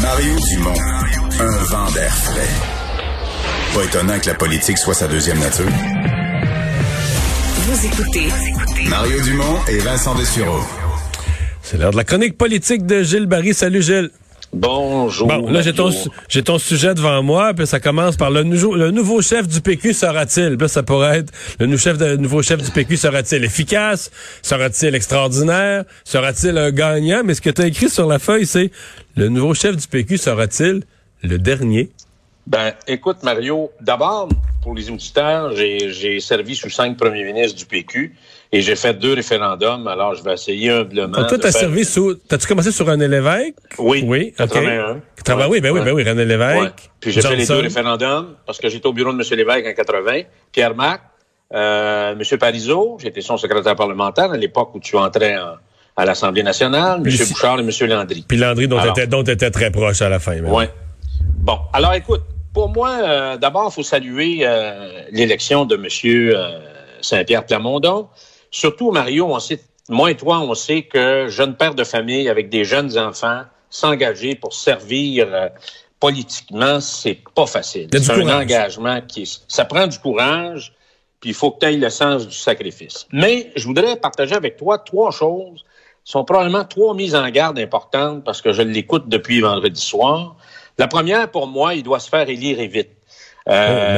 Mario Dumont, un vent d'air frais. Pas étonnant que la politique soit sa deuxième nature. Vous écoutez Mario Dumont et Vincent Dessureau. C'est l'heure de la chronique politique de Gilles Barry. Salut Gilles. Bonjour. Bon, là, j'ai ton, j'ai ton sujet devant moi, puis ça commence par le, nouveau- le nouveau chef du PQ sera-t-il? Puis ça pourrait être le nou- chef de- le nouveau chef du PQ sera-t-il efficace? Sera-t-il extraordinaire? Sera-t-il un gagnant? Mais ce que tu as écrit sur la feuille, c'est le nouveau chef du PQ sera-t-il le dernier? Ben, écoute, Mario, d'abord, pour les auditeurs, j'ai j'ai servi sous cinq premiers ministres du PQ et j'ai fait deux référendums, alors je vais essayer humblement. Donc, toi, t'as faire- servi sous. T'as-tu commencé sur René Lévesque? Oui, Oui, OK. 81. Trava- oui, ben oui, Ouais. ben oui, René Lévesque. Ouais. Puis j'ai fait les deux référendums parce que j'étais au bureau de M. Lévesque en 80. Pierre Mac, euh, M. Parizeau, j'étais son secrétaire parlementaire à l'époque où tu entrais en- à l'Assemblée nationale, M. Si- Bouchard et M. Landry. Puis Landry, dont dont t'étais très proche à la fin. même. Oui. Bon, alors écoute, pour moi, euh, d'abord, il faut saluer euh, l'élection de M. euh, Saint-Pierre Plamondon. Surtout, Mario, on sait, moi et toi, on sait que jeune père de famille avec des jeunes enfants, s'engager pour servir euh, politiquement, c'est pas facile. C'est un courage. engagement qui ça prend du courage, puis il faut que tu aies le sens du sacrifice. Mais je voudrais partager avec toi trois choses sont probablement trois mises en garde importantes parce que je l'écoute depuis vendredi soir. La première, pour moi, il doit se faire élire et vite. Mais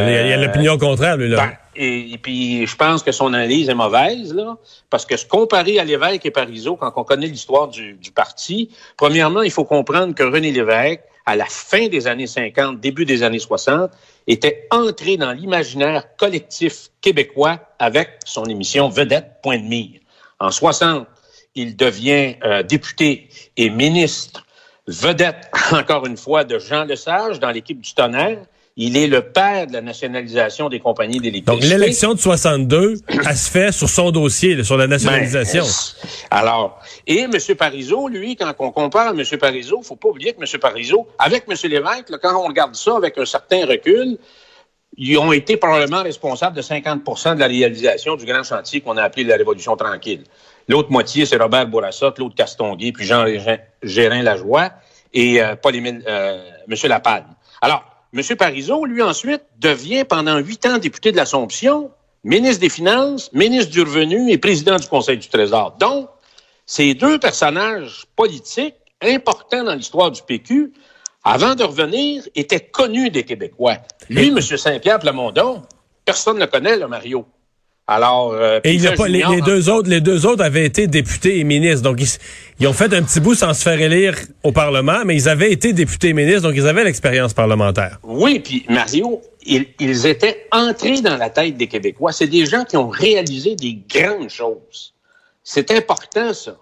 il y a- il y a l'opinion contraire, lui, là. Ben, et, et puis, je pense que son analyse est mauvaise, là, parce que se comparer à Lévesque et Parizeau, quand on connaît l'histoire du, du parti, premièrement, il faut comprendre que René Lévesque, à la fin des années 50, début des années 60, était entré dans l'imaginaire collectif québécois avec son émission Vedette Point de mire. En 60, il devient euh, député et ministre vedette, encore une fois, de Jean Lesage dans l'équipe du tonnerre. Il est le père de la nationalisation des compagnies Donc, d'électricité. l'élection de 62, elle se fait sur son dossier, là, sur la nationalisation. Ben, alors, et M. Parizeau, lui, quand on compare à M. Parizeau, faut pas oublier que M. Parizeau, avec M. Lévesque, là, quand on regarde ça avec un certain recul, ils ont été probablement responsables de 50% de la réalisation du grand chantier qu'on a appelé la Révolution tranquille. L'autre moitié, c'est Robert Bourassa, Claude Castonguay, puis Jean Gérin Lajoie et euh, Paul-Émile, euh, M. Lapagne. Alors, M. Parizeau, lui, ensuite, devient pendant huit ans député de l'Assomption, ministre des Finances, ministre du Revenu et président du Conseil du Trésor. Donc, ces deux personnages politiques importants dans l'histoire du PQ, avant de revenir, étaient connus des Québécois. Lui, M. Saint-Pierre Plamondon, personne ne le connaît, là, Mario. Alors, euh, Et il a les, deux autres, les deux autres avaient été députés et ministres. Donc, ils ont fait un petit bout sans se faire élire au Parlement, mais ils avaient été députés et ministres, donc ils avaient l'expérience parlementaire. Oui, puis Mario, ils, ils étaient entrés dans la tête des Québécois. C'est des gens qui ont réalisé des grandes choses. C'est important, ça.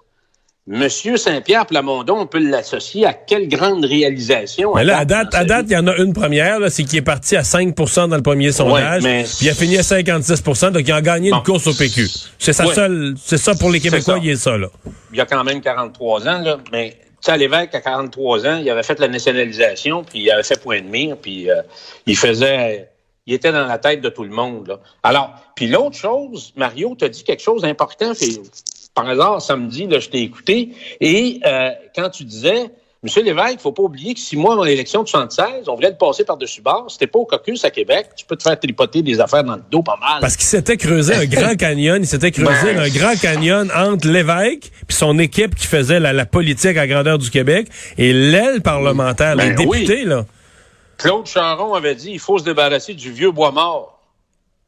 Monsieur Saint-Pierre Plamondon, on peut l'associer à quelle grande réalisation? Mais là, à date, à date, il y en a une première, c'est qu'il est parti à 5% dans le premier sondage, mais- puis il a fini à 56% donc il a gagné Bon. une course au PQ. C'est sa Ouais. seule, c'est ça pour les Québécois, il est ça, là. il y a quand même 43 ans, là, mais tu sais, à l'évêque, à 43 ans, il avait fait la nationalisation, puis il avait fait point de mire, puis euh, il faisait... Il était dans la tête de tout le monde. Là. Alors, puis l'autre chose, Mario, t'as dit quelque chose d'important. Par hasard, samedi, là, je t'ai écouté, et euh, quand tu disais, Monsieur Lévesque, il faut pas oublier que six mois avant l'élection de 76, on voulait le passer par-dessus bord. C'était pas au caucus à Québec. Tu peux te faire tripoter des affaires dans le dos pas mal. Parce qu'il s'était creusé un grand canyon, il s'était creusé Ben. un grand canyon entre l'évêque puis son équipe qui faisait la, la politique à grandeur du Québec et l'aile parlementaire, les Ben oui. députés, là. Claude Charon avait dit, il faut se débarrasser du vieux bois mort.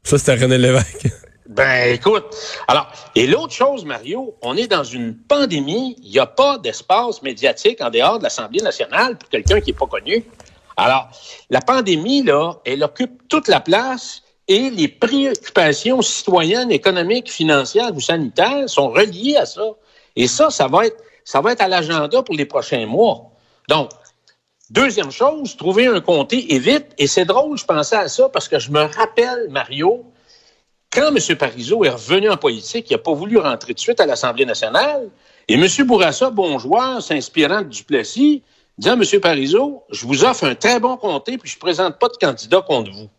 Ça, c'était René Lévesque. Ben, écoute. Alors, et l'autre chose, Mario, on est dans une pandémie. Il n'y a pas d'espace médiatique en dehors de l'Assemblée nationale pour quelqu'un qui n'est pas connu. Alors, la pandémie, là, elle occupe toute la place et les préoccupations citoyennes, économiques, financières ou sanitaires sont reliées à ça. Et ça, ça va être, ça va être à l'agenda pour les prochains mois. Donc, Deuxième chose, trouver un comté et vite. Et c'est drôle, je pensais à ça parce que je me rappelle, Mario, quand M. Parizeau est revenu en politique, il n'a pas voulu rentrer de suite à l'Assemblée nationale. Et M. Bourassa, bon joueur, s'inspirant de Duplessis, dit à M. Parizeau, je vous offre un très bon comté, puis je ne présente pas de candidat contre vous.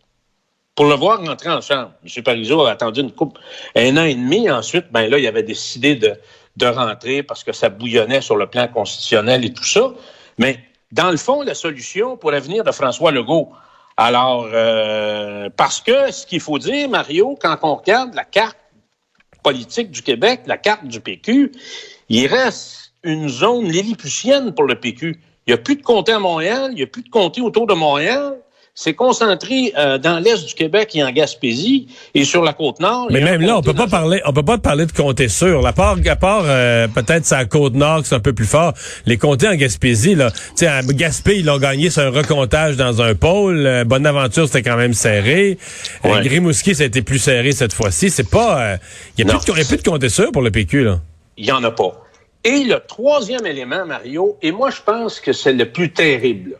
Pour le voir rentrer en chambre. M. Parizeau a attendu une coupe, un an et demi. Ensuite, ben là, il avait décidé de, de rentrer parce que ça bouillonnait sur le plan constitutionnel et tout ça. Mais dans le fond, la solution pour l'avenir de François Legault. Alors, euh, parce que ce qu'il faut dire, Mario, quand on regarde la carte politique du Québec, la carte du PQ, il reste une zone lilliputienne pour le PQ. Il n'y a plus de comté à Montréal, il n'y a plus de comté autour de Montréal c'est concentré euh, dans l'est du Québec et en Gaspésie et sur la côte nord. Mais même là, on peut pas parler, on peut pas parler de comté sûr. La part, à part euh, peut-être sa côte nord, c'est un peu plus fort. Les comtés en Gaspésie, là, tu sais, à Gaspé, ils l'ont gagné sur un recomptage dans un pôle. Euh, Bonaventure, c'était quand même serré. Euh, Grimouski, ça a été plus serré cette fois-ci. C'est pas, il y a plus de, plus de comté sûr pour le PQ là. Il y en a pas. Et le troisième élément, Mario, et moi je pense que c'est le plus terrible.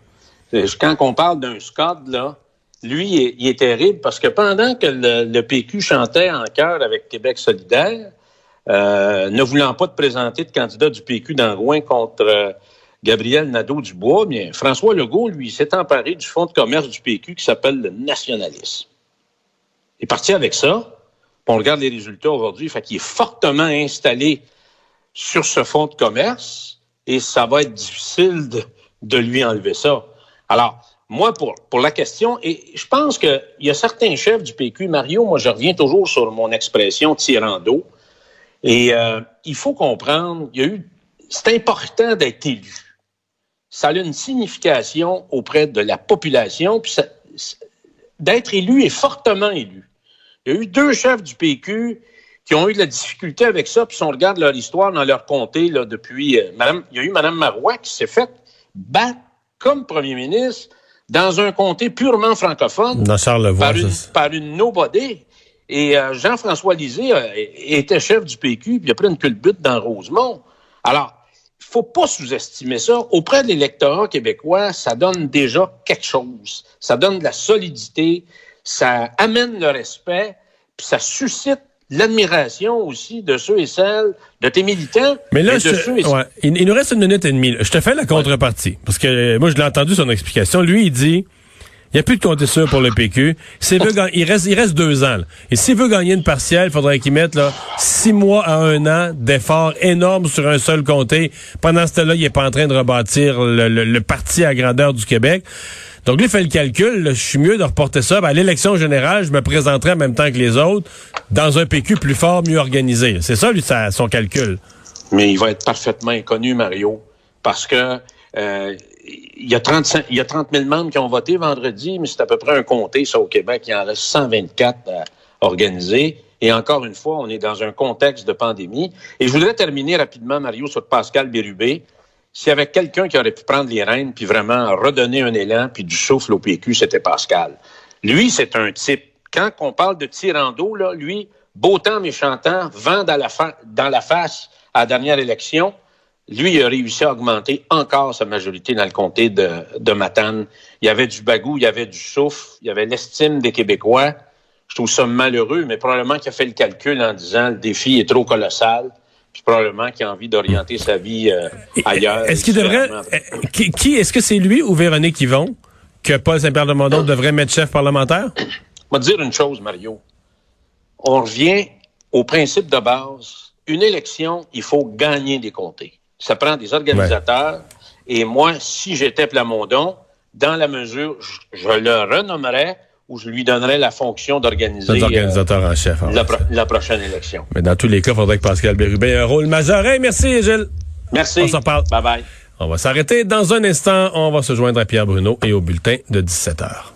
Euh, quand on parle d'un Scott, là, lui, il est, terrible parce que pendant que le, PQ chantait en chœur avec Québec solidaire, euh, ne voulant pas de présenter de candidat du PQ dans Rouen contre euh, Gabriel Nadeau-Dubois, bien, François Legault, lui, s'est emparé du fonds de commerce du PQ qui s'appelle le nationalisme. Il est parti avec ça. On regarde les résultats aujourd'hui. Fait qu'il est fortement installé sur ce fonds de commerce et ça va être difficile de lui enlever ça. Alors, moi, pour, la question, et je pense qu'il y a certains chefs du PQ, Mario, moi, je reviens toujours sur mon expression tirant d'eau. Et euh, il faut comprendre, il y a eu, c'est important d'être élu. Ça a une signification auprès de la population, puis d'être élu est fortement élu. Il y a eu deux chefs du PQ qui ont eu de la difficulté avec ça, puis si on regarde leur histoire dans leur comté, là, depuis, euh, Madame, il y a eu Mme Marois qui s'est faite battre comme premier ministre dans un comté purement francophone. Une, par une nobody. Et euh, Jean-François Lisée euh, était chef du PQ, puis il a pris une culbute dans Rosemont. Alors, il faut pas sous-estimer ça. Auprès de l'électorat québécois, ça donne déjà quelque chose. Ça donne de la solidité, ça amène le respect, puis ça suscite l'admiration aussi de ceux et celles de tes militants. Mais là, il, nous reste une minute et demie. Je te fais la contrepartie. Parce que euh, moi, je l'ai entendu son explication. Lui, il dit, il n'y a plus de sûr pour le PQ. Veut il reste, il reste deux ans. Et s'il veut gagner une partielle, il faudrait qu'il mette là, six mois à un an d'efforts énormes sur un seul comté. Pendant ce temps-là, il n'est pas en train de rebâtir le, le parti à grandeur du Québec. Donc, lui fait le calcul. je suis mieux de reporter ça. Ben, à l'élection générale, je me présenterai en même temps que les autres dans un PQ plus fort, mieux organisé. C'est ça, lui, son calcul. Mais il va être parfaitement inconnu, Mario, parce que euh, il y a 35, il y a 30 000 membres qui ont voté vendredi, mais c'est à peu près un comté, ça, au Québec. Il en reste 124 à organiser. Et encore une fois, on est dans un contexte de pandémie. Et je voudrais terminer rapidement, Mario, sur Pascal Bérubé. S'il y avait quelqu'un qui aurait pu prendre les rênes puis vraiment redonner un élan puis du souffle au PQ, c'était Pascal. Lui, c'est un type. Quand on parle de tirando, lui, beau temps, méchant temps, vent dans la, dans la face à la dernière élection, lui, il a réussi à augmenter encore sa majorité dans le comté de, de Matane. Il y avait du bagou, il y avait du souffle, il y avait l'estime des Québécois. Je trouve ça malheureux, mais probablement qu'il a fait le calcul en disant le défi est trop colossal puis probablement qui a envie d'orienter sa vie euh, ailleurs. Est-ce qu'il devrait euh, qui, est-ce que c'est lui ou Véronique Yvon que Paul Saint-Pierre de Mondon devrait mettre chef parlementaire? Je vais te dire une chose Mario. On revient au principe de base. Une élection, il faut gagner des comtés. Ça prend des organisateurs. Et moi, si j'étais Plamondon, dans la mesure, je le renommerais où je lui donnerais la fonction d'organiser euh, en chef, la, prochaine élection. Mais dans tous les cas, il faudrait que Pascal Bérubé ait un rôle majeur. merci, Gilles. Merci. On s'en parle. Bye bye. On va s'arrêter dans un instant. On va se joindre à Pierre Bruno et au bulletin de 17 heures.